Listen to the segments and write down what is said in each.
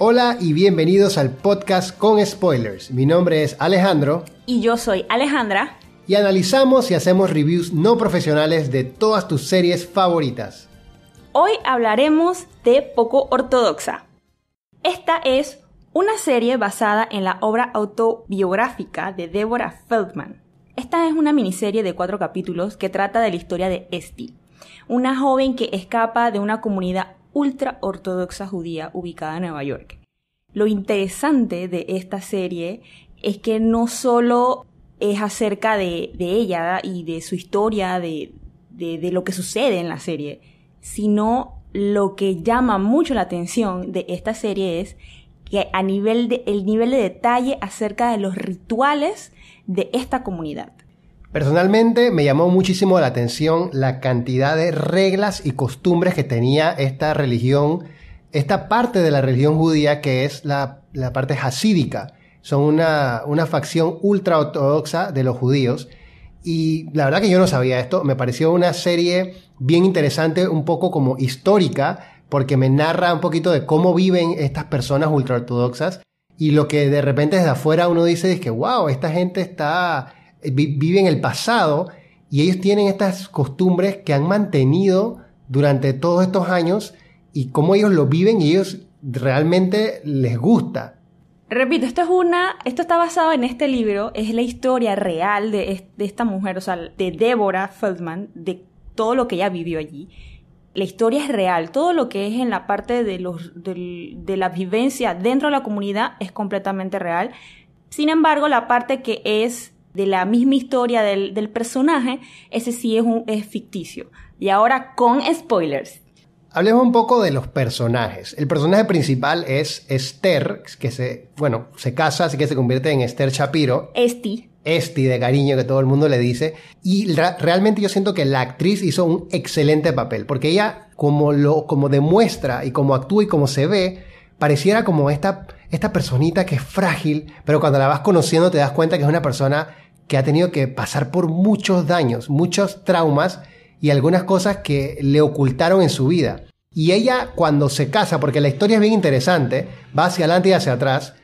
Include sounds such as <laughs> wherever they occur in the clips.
Hola y bienvenidos al podcast con spoilers. Mi nombre es Alejandro. Y yo soy Alejandra. Y analizamos y hacemos reviews no profesionales de todas tus series favoritas. Hoy hablaremos de Poco Ortodoxa. Esta es una serie basada en la obra autobiográfica de Deborah Feldman. Esta es una miniserie de cuatro capítulos que trata de la historia de Esti, una joven que escapa de una comunidad ultra ortodoxa judía ubicada en Nueva York. Lo interesante de esta serie es que no solo es acerca de, ella y de su historia, de, lo que sucede en la serie, sino lo que llama mucho la atención de esta serie es que a nivel el nivel de detalle acerca de los rituales de esta comunidad. Personalmente me llamó muchísimo la atención la cantidad de reglas y costumbres que tenía esta religión, esta parte de la religión judía que es la, parte hasídica. Son una, una facción ultra ortodoxa de los judíos. Y la verdad que yo no sabía esto, me pareció una serie bien interesante, un poco como histórica, porque me narra un poquito de cómo viven estas personas ultra ortodoxas y lo que de repente desde afuera uno dice es que, wow, esta gente está viven el pasado y ellos tienen estas costumbres que han mantenido durante todos estos años y cómo ellos lo viven y ellos realmente les gusta. Repito, esto es una, esto está basado en este libro, es la historia real de, de esta mujer, o sea, de Deborah Feldman, de todo lo que ella vivió allí. La historia es real, todo lo que es en la parte de, los, de la vivencia dentro de la comunidad es completamente real. Sin embargo, la parte que es de la misma historia del, personaje, ese sí es, un, es ficticio. Y ahora con spoilers. Hablemos un poco de los personajes. El personaje principal es Esther, que se, bueno, se casa, así que se convierte en Esther Shapiro. Esti. Esti de cariño que todo el mundo le dice. Y realmente yo siento que la actriz hizo un excelente papel, porque ella, como lo, como demuestra y como actúa y como se ve, pareciera como esta, esta personita que es frágil, pero cuando la vas conociendo te das cuenta que es una persona que ha tenido que pasar por muchos daños, muchos traumas y algunas cosas que le ocultaron en su vida. Y ella cuando se casa, porque la historia es bien interesante, va hacia adelante y hacia atrás,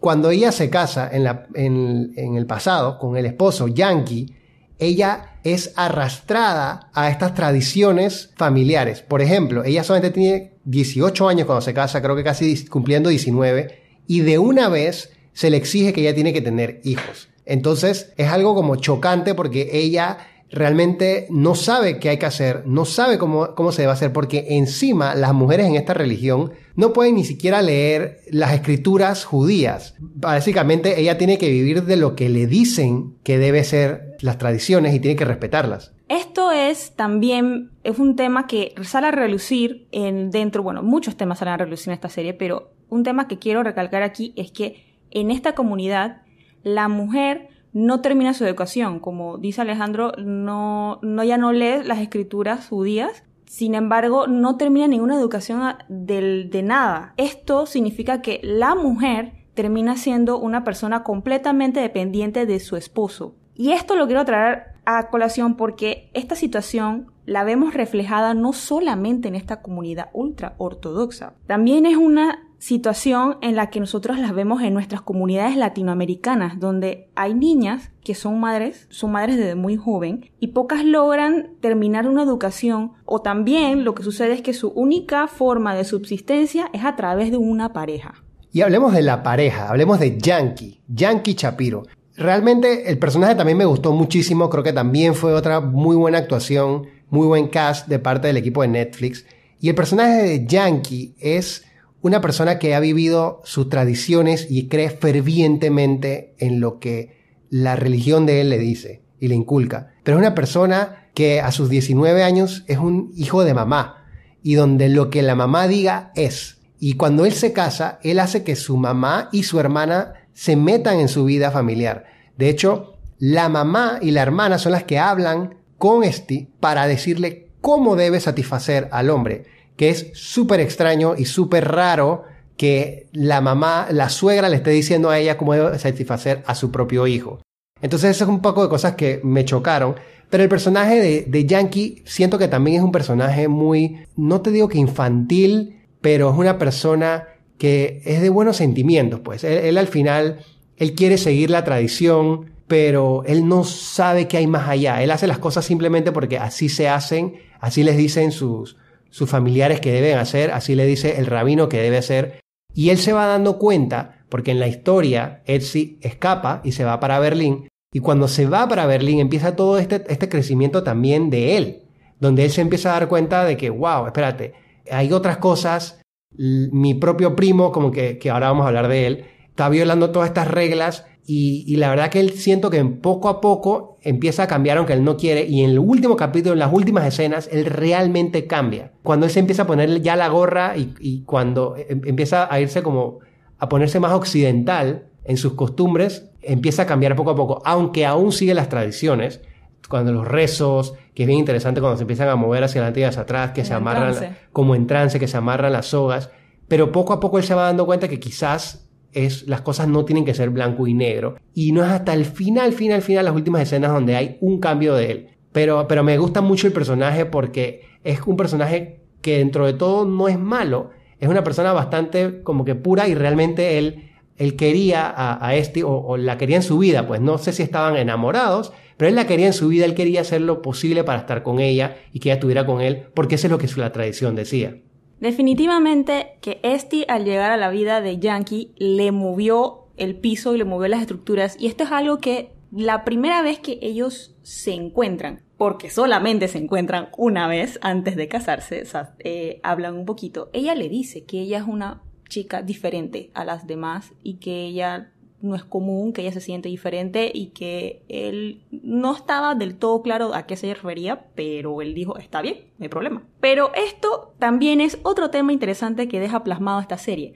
cuando ella se casa en, la, en, en el pasado con el esposo Yankee, ella es arrastrada a estas tradiciones familiares. Por ejemplo, ella solamente tiene 18 años cuando se casa, creo que casi cumpliendo 19, y de una vez se le exige que ella tiene que tener hijos. Entonces es algo como chocante porque ella realmente no sabe qué hay que hacer, no sabe cómo, cómo se debe hacer, porque encima las mujeres en esta religión no pueden ni siquiera leer las escrituras judías. Básicamente ella tiene que vivir de lo que le dicen que debe ser las tradiciones y tiene que respetarlas. Esto es también, es un tema que sale a relucir en dentro, bueno, muchos temas salen a relucir en esta serie, pero un tema que quiero recalcar aquí es que en esta comunidad la mujer no termina su educación. Como dice Alejandro, no, no ya no lee las escrituras judías. Sin embargo, no termina ninguna educación de, de nada. Esto significa que la mujer termina siendo una persona completamente dependiente de su esposo. Y esto lo quiero traer a colación porque esta situación la vemos reflejada no solamente en esta comunidad ultra ortodoxa, también es una situación en la que nosotros las vemos en nuestras comunidades latinoamericanas, donde hay niñas que son madres, son madres desde muy joven y pocas logran terminar una educación o también lo que sucede es que su única forma de subsistencia es a través de una pareja. Y hablemos de la pareja, hablemos de Yankee, Yankee Chapiro. Realmente el personaje también me gustó muchísimo, creo que también fue otra muy buena actuación, muy buen cast de parte del equipo de Netflix. Y el personaje de Yankee es una persona que ha vivido sus tradiciones y cree fervientemente en lo que la religión de él le dice y le inculca. Pero es una persona que a sus 19 años es un hijo de mamá y donde lo que la mamá diga es. Y cuando él se casa, él hace que su mamá y su hermana se metan en su vida familiar. De hecho, la mamá y la hermana son las que hablan con este para decirle cómo debe satisfacer al hombre que es súper extraño y súper raro que la mamá, la suegra le esté diciendo a ella cómo debe satisfacer a su propio hijo. Entonces eso es un poco de cosas que me chocaron. Pero el personaje de, de Yankee siento que también es un personaje muy, no te digo que infantil, pero es una persona que es de buenos sentimientos, pues. Él, al final, él quiere seguir la tradición, pero él no sabe que hay más allá. Él hace las cosas simplemente porque así se hacen, así les dicen sus, sus familiares que deben hacer, así le dice el rabino que debe hacer. Y él se va dando cuenta, porque en la historia Etsy escapa y se va para Berlín, y cuando se va para Berlín empieza todo este, este crecimiento también de él, donde él se empieza a dar cuenta de que, wow, espérate, hay otras cosas, mi propio primo, como que, que ahora vamos a hablar de él, está violando todas estas reglas y, la verdad que él siento que poco a poco empieza a cambiar aunque él no quiere y en el último capítulo, en las últimas escenas, él realmente cambia. Cuando él se empieza a poner ya la gorra y, y cuando em, empieza a irse como a ponerse más occidental en sus costumbres, empieza a cambiar poco a poco, aunque aún sigue las tradiciones, cuando los rezos, que es bien interesante cuando se empiezan a mover hacia adelante y hacia atrás, que se amarran como en trance, que se amarran las sogas, pero poco a poco él se va dando cuenta que quizás es, las cosas no tienen que ser blanco y negro. Y no es hasta el final, final, final, las últimas escenas donde hay un cambio de él. Pero, pero me gusta mucho el personaje porque es un personaje que dentro de todo no es malo. Es una persona bastante como que pura y realmente él, él quería a, este o, o la quería en su vida. Pues no sé si estaban enamorados, pero él la quería en su vida, él quería hacer lo posible para estar con ella y que ella estuviera con él, porque eso es lo que la tradición decía. Definitivamente que Esti al llegar a la vida de Yankee le movió el piso y le movió las estructuras y esto es algo que la primera vez que ellos se encuentran, porque solamente se encuentran una vez antes de casarse, eh, hablan un poquito, ella le dice que ella es una chica diferente a las demás y que ella no es común, que ella se siente diferente y que él no estaba del todo claro a qué se refería, pero él dijo, está bien, no hay problema. Pero esto también es otro tema interesante que deja plasmado esta serie,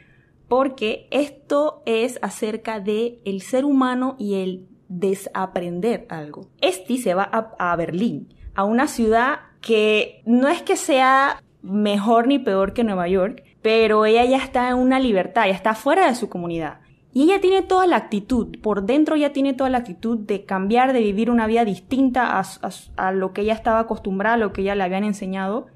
porque esto es acerca de el ser humano y el desaprender algo. Este se va a, a Berlín, a una ciudad que no es que sea mejor ni peor que Nueva York, pero ella ya está en una libertad, ya está fuera de su comunidad. Y ella tiene toda la actitud, por dentro ya tiene toda la actitud de cambiar, de vivir una vida distinta a, lo que ella estaba acostumbrada, a lo que ella le habían enseñado,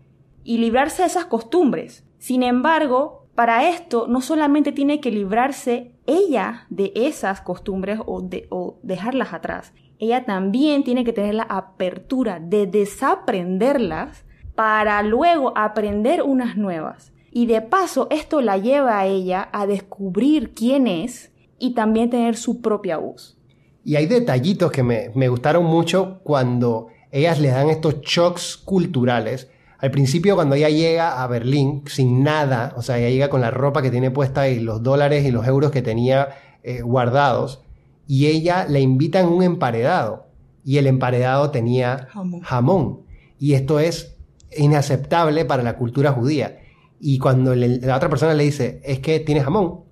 y librarse de esas costumbres. Sin embargo, para esto no solamente tiene que librarse ella de esas costumbres o, de, o dejarlas atrás, ella también tiene que tener la apertura de desaprenderlas para luego aprender unas nuevas. Y de paso, esto la lleva a ella a descubrir quién es y también tener su propia voz. Y hay detallitos que me, gustaron mucho cuando ellas le dan estos shocks culturales. Al principio, cuando ella llega a Berlín sin nada, o sea, ella llega con la ropa que tiene puesta y los dólares y los euros que tenía eh, guardados, y ella le invita en un emparedado, y el emparedado tenía jamón. Y esto es inaceptable para la cultura judía. Y cuando la otra persona le dice, es que tiene jamón,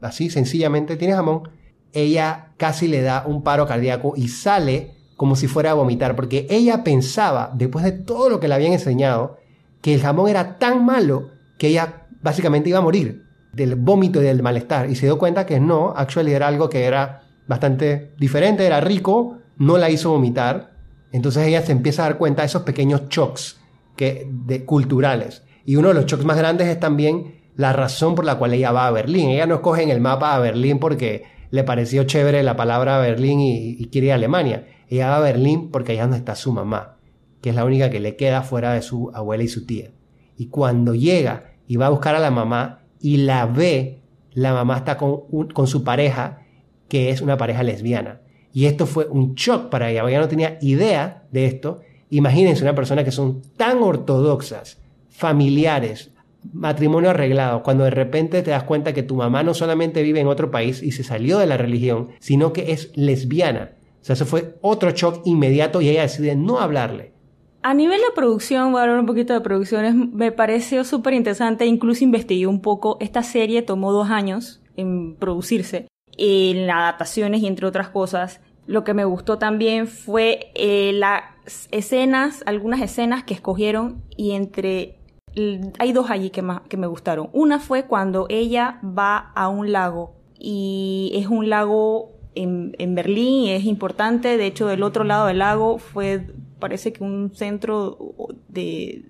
así sencillamente tiene jamón, ella casi le da un paro cardíaco y sale como si fuera a vomitar, porque ella pensaba, después de todo lo que le habían enseñado, que el jamón era tan malo que ella básicamente iba a morir del vómito y del malestar. Y se dio cuenta que no, actually era algo que era bastante diferente, era rico, no la hizo vomitar. Entonces ella se empieza a dar cuenta de esos pequeños shocks que, de, culturales. Y uno de los shocks más grandes es también la razón por la cual ella va a Berlín. Ella no escoge en el mapa a Berlín porque le pareció chévere la palabra Berlín y, quiere ir a Alemania. Ella va a Berlín porque allá donde está su mamá, que es la única que le queda fuera de su abuela y su tía. Y cuando llega y va a buscar a la mamá y la ve, la mamá está con, con su pareja, que es una pareja lesbiana. Y esto fue un shock para ella, ella no tenía idea de esto. Imagínense una persona que son tan ortodoxas, familiares, matrimonio arreglado, cuando de repente te das cuenta que tu mamá no solamente vive en otro país y se salió de la religión, sino que es lesbiana. O sea, eso fue otro shock inmediato y ella decide no hablarle. A nivel de producción, voy a hablar un poquito de producciones, me pareció súper interesante, incluso investigué un poco, esta serie tomó dos años en producirse, en adaptaciones y entre otras cosas. Lo que me gustó también fue eh, las escenas, algunas escenas que escogieron y entre hay dos allí que, que me gustaron. Una fue cuando ella va a un lago y es un lago en, en Berlín y es importante. De hecho, del otro lado del lago fue, parece que un centro de,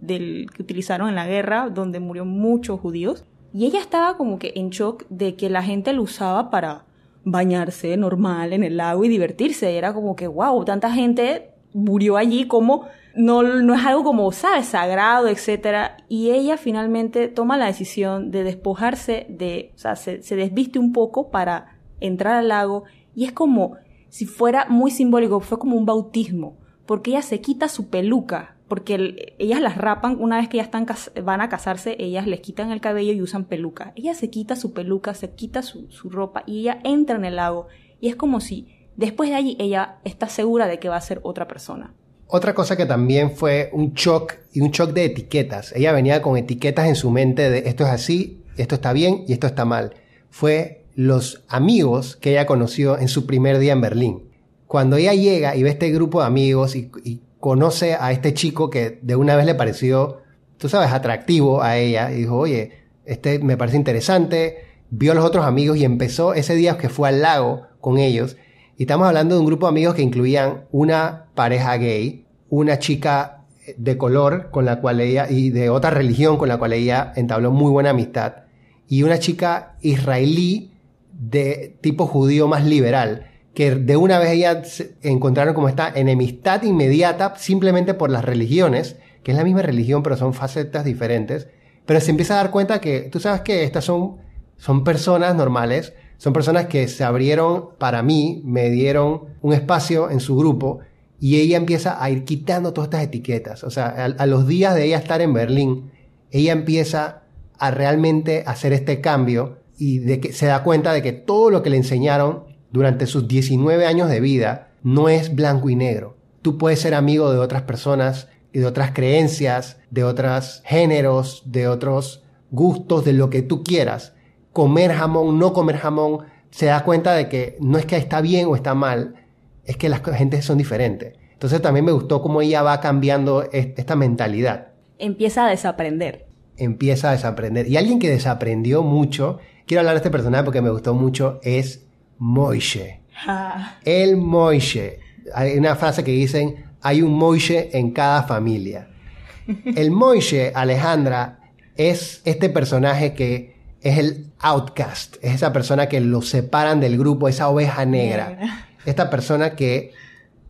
del, que utilizaron en la guerra donde murió muchos judíos. Y ella estaba como que en shock de que la gente lo usaba para bañarse normal en el lago y divertirse. Era como que, wow, tanta gente murió allí como no, no es algo como, ¿sabes?, sagrado, etc. Y ella finalmente toma la decisión de despojarse de, o sea, se, se desviste un poco para entrar al lago y es como si fuera muy simbólico, fue como un bautismo, porque ella se quita su peluca, porque ellas las rapan, una vez que ya están, van a casarse, ellas les quitan el cabello y usan peluca. Ella se quita su peluca, se quita su, su ropa y ella entra en el lago y es como si después de allí ella está segura de que va a ser otra persona. Otra cosa que también fue un shock y un shock de etiquetas. Ella venía con etiquetas en su mente de esto es así, esto está bien y esto está mal. Fue los amigos que ella conoció en su primer día en Berlín. Cuando ella llega y ve este grupo de amigos y, conoce a este chico que de una vez le pareció, tú sabes, atractivo a ella, y dijo, oye, este me parece interesante, vio a los otros amigos y empezó ese día que fue al lago con ellos y estamos hablando de un grupo de amigos que incluían una pareja gay, una chica de color con la cual ella, y de otra religión con la cual ella entabló muy buena amistad, y una chica israelí de tipo judío más liberal, que de una vez ellas encontraron como esta enemistad inmediata simplemente por las religiones, que es la misma religión pero son facetas diferentes, pero se empieza a dar cuenta que tú sabes que estas son, son personas normales, son personas que se abrieron para mí, me dieron un espacio en su grupo y ella empieza a ir quitando todas estas etiquetas. O sea, a, los días de ella estar en Berlín, ella empieza a realmente hacer este cambio y de que se da cuenta de que todo lo que le enseñaron durante sus 19 años de vida no es blanco y negro. Tú puedes ser amigo de otras personas y de otras creencias, de otros géneros, de otros gustos, de lo que tú quieras comer jamón, no comer jamón, se da cuenta de que no es que está bien o está mal, es que las gentes son diferentes. Entonces también me gustó cómo ella va cambiando esta mentalidad. Empieza a desaprender. Empieza a desaprender. Y alguien que desaprendió mucho, quiero hablar de este personaje porque me gustó mucho, es Moishe. Ah. El Moishe. Hay una frase que dicen, hay un Moishe en cada familia. <laughs> El Moishe, Alejandra, es este personaje que es el outcast, es esa persona que lo separan del grupo, esa oveja negra. <laughs> Esta persona que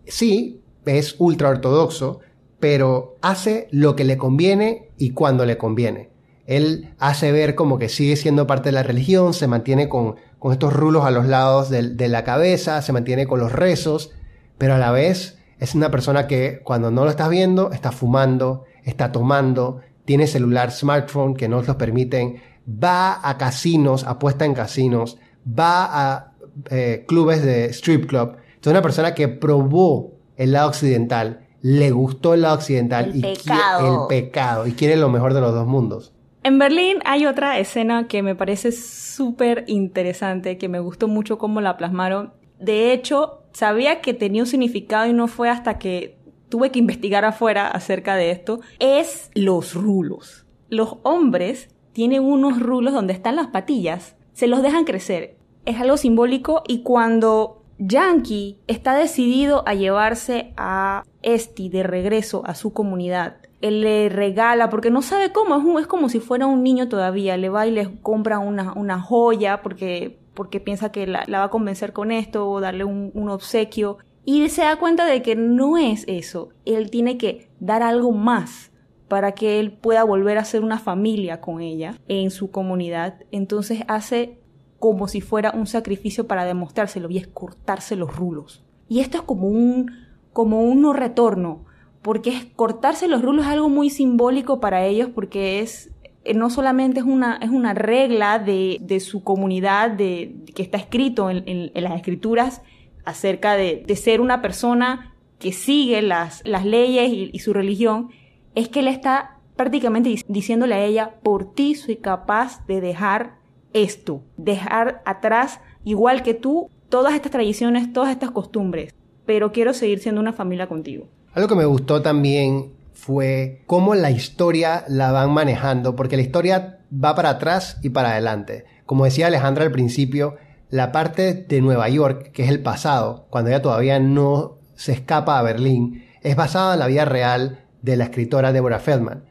sí es ultra ortodoxo, pero hace lo que le conviene y cuando le conviene. Él hace ver como que sigue siendo parte de la religión, se mantiene con, con estos rulos a los lados de, de la cabeza, se mantiene con los rezos, pero a la vez es una persona que cuando no lo estás viendo está fumando, está tomando, tiene celular, smartphone que no los permiten va a casinos, apuesta en casinos, va a eh, clubes de strip club. Es una persona que probó el lado occidental, le gustó el lado occidental y pecado. el pecado y quiere lo mejor de los dos mundos. En Berlín hay otra escena que me parece súper interesante, que me gustó mucho cómo la plasmaron. De hecho, sabía que tenía un significado y no fue hasta que tuve que investigar afuera acerca de esto. Es los rulos. Los hombres tienen unos rulos donde están las patillas, se los dejan crecer. Es algo simbólico y cuando Yankee está decidido a llevarse a Esti de regreso a su comunidad, él le regala, porque no sabe cómo, es, como si fuera un niño todavía, le va y le compra una, una joya porque, porque piensa que la, va a convencer con esto o darle un, un obsequio. Y se da cuenta de que no es eso, él tiene que dar algo más para que él pueda volver a ser una familia con ella en su comunidad. Entonces hace como si fuera un sacrificio para demostrárselo y es cortarse los rulos. Y esto es como un, como un no retorno, porque es cortarse los rulos es algo muy simbólico para ellos porque es eh, no solamente es una, es una regla de, de su comunidad de, que está escrito en, las escrituras acerca de, de, ser una persona que sigue las, las leyes y su religión, es que él está prácticamente diciéndole a ella, por ti soy capaz de dejar esto, dejar atrás, igual que tú, todas estas tradiciones, todas estas costumbres, pero quiero seguir siendo una familia contigo. Algo que me gustó también fue cómo la historia la van manejando, porque la historia va para atrás y para adelante. Como decía Alejandra al principio, la parte de Nueva York, que es el pasado, cuando ella todavía no se escapa a Berlín, es basada en la vida real de la escritora Deborah Feldman.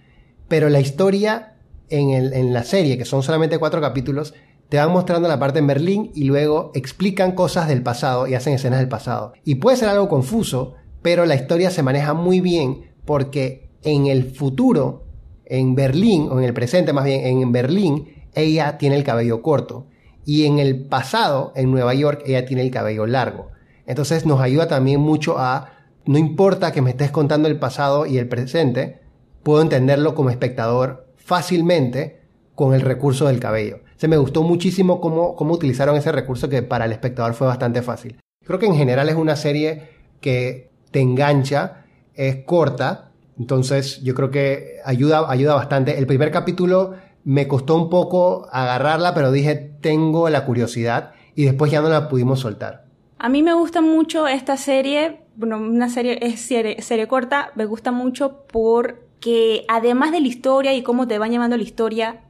Pero la historia en, el- en la serie, que son solamente cuatro capítulos, te van mostrando la parte en Berlín y luego explican cosas del pasado y hacen escenas del pasado. Y puede ser algo confuso, pero la historia se maneja muy bien porque en el futuro, en Berlín, o en el presente más bien, en Berlín, ella tiene el cabello corto. Y en el pasado, en Nueva York, ella tiene el cabello largo. Entonces nos ayuda también mucho a, no importa que me estés contando el pasado y el presente, puedo entenderlo como espectador fácilmente con el recurso del cabello. Se me gustó muchísimo cómo, cómo utilizaron ese recurso que para el espectador fue bastante fácil. Creo que en general es una serie que te engancha, es corta, entonces yo creo que ayuda, ayuda bastante. El primer capítulo me costó un poco agarrarla, pero dije, tengo la curiosidad y después ya no la pudimos soltar. A mí me gusta mucho esta serie, bueno, una serie es serie, serie corta, me gusta mucho porque además de la historia y cómo te van llevando la historia,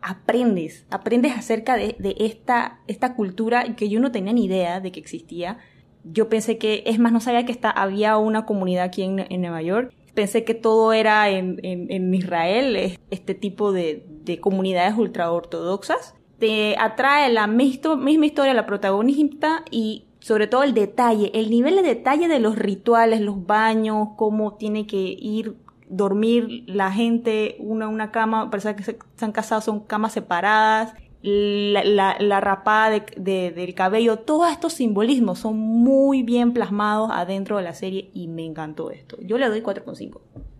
aprendes, aprendes acerca de, de esta, esta cultura que yo no tenía ni idea de que existía. Yo pensé que, es más, no sabía que está, había una comunidad aquí en, en Nueva York. Pensé que todo era en, en- Israel, es- este tipo de, de comunidades ultraortodoxas. Te atrae la misma historia, la protagonista y sobre todo el detalle, el nivel de detalle de los rituales, los baños, cómo tiene que ir dormir la gente, una una cama, personas que se, se han casado son camas separadas, la, la- rapada de- del cabello, todos estos simbolismos son muy bien plasmados adentro de la serie y me encantó esto. Yo le doy 4,5.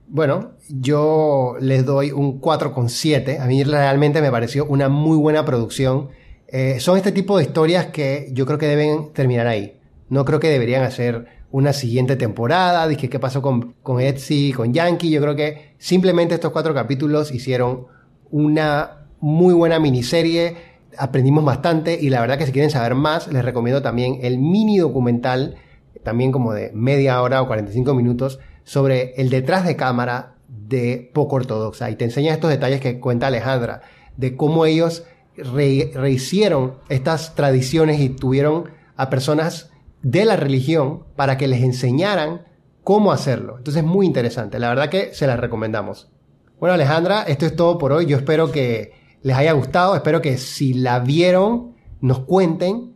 Bueno, yo les doy un 4,7. A mí realmente me pareció una muy buena producción. Eh, son este tipo de historias que yo creo que deben terminar ahí. No creo que deberían hacer una siguiente temporada. Dije, ¿qué pasó con, con Etsy, con Yankee? Yo creo que simplemente estos cuatro capítulos hicieron una muy buena miniserie. Aprendimos bastante y la verdad que si quieren saber más, les recomiendo también el mini documental, también como de media hora o 45 minutos, sobre el detrás de cámara de Poco Ortodoxa. Y te enseña estos detalles que cuenta Alejandra, de cómo ellos re- rehicieron estas tradiciones y tuvieron a personas de la religión para que les enseñaran cómo hacerlo. Entonces es muy interesante. La verdad que se las recomendamos. Bueno, Alejandra, esto es todo por hoy. Yo espero que les haya gustado. Espero que si la vieron, nos cuenten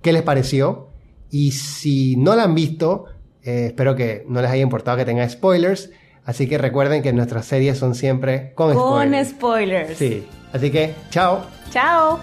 qué les pareció. Y si no la han visto, eh, espero que no les haya importado que tenga spoilers. Así que recuerden que nuestras series son siempre con, Con spoilers. spoilers. Sí. Así que, chao. Chao.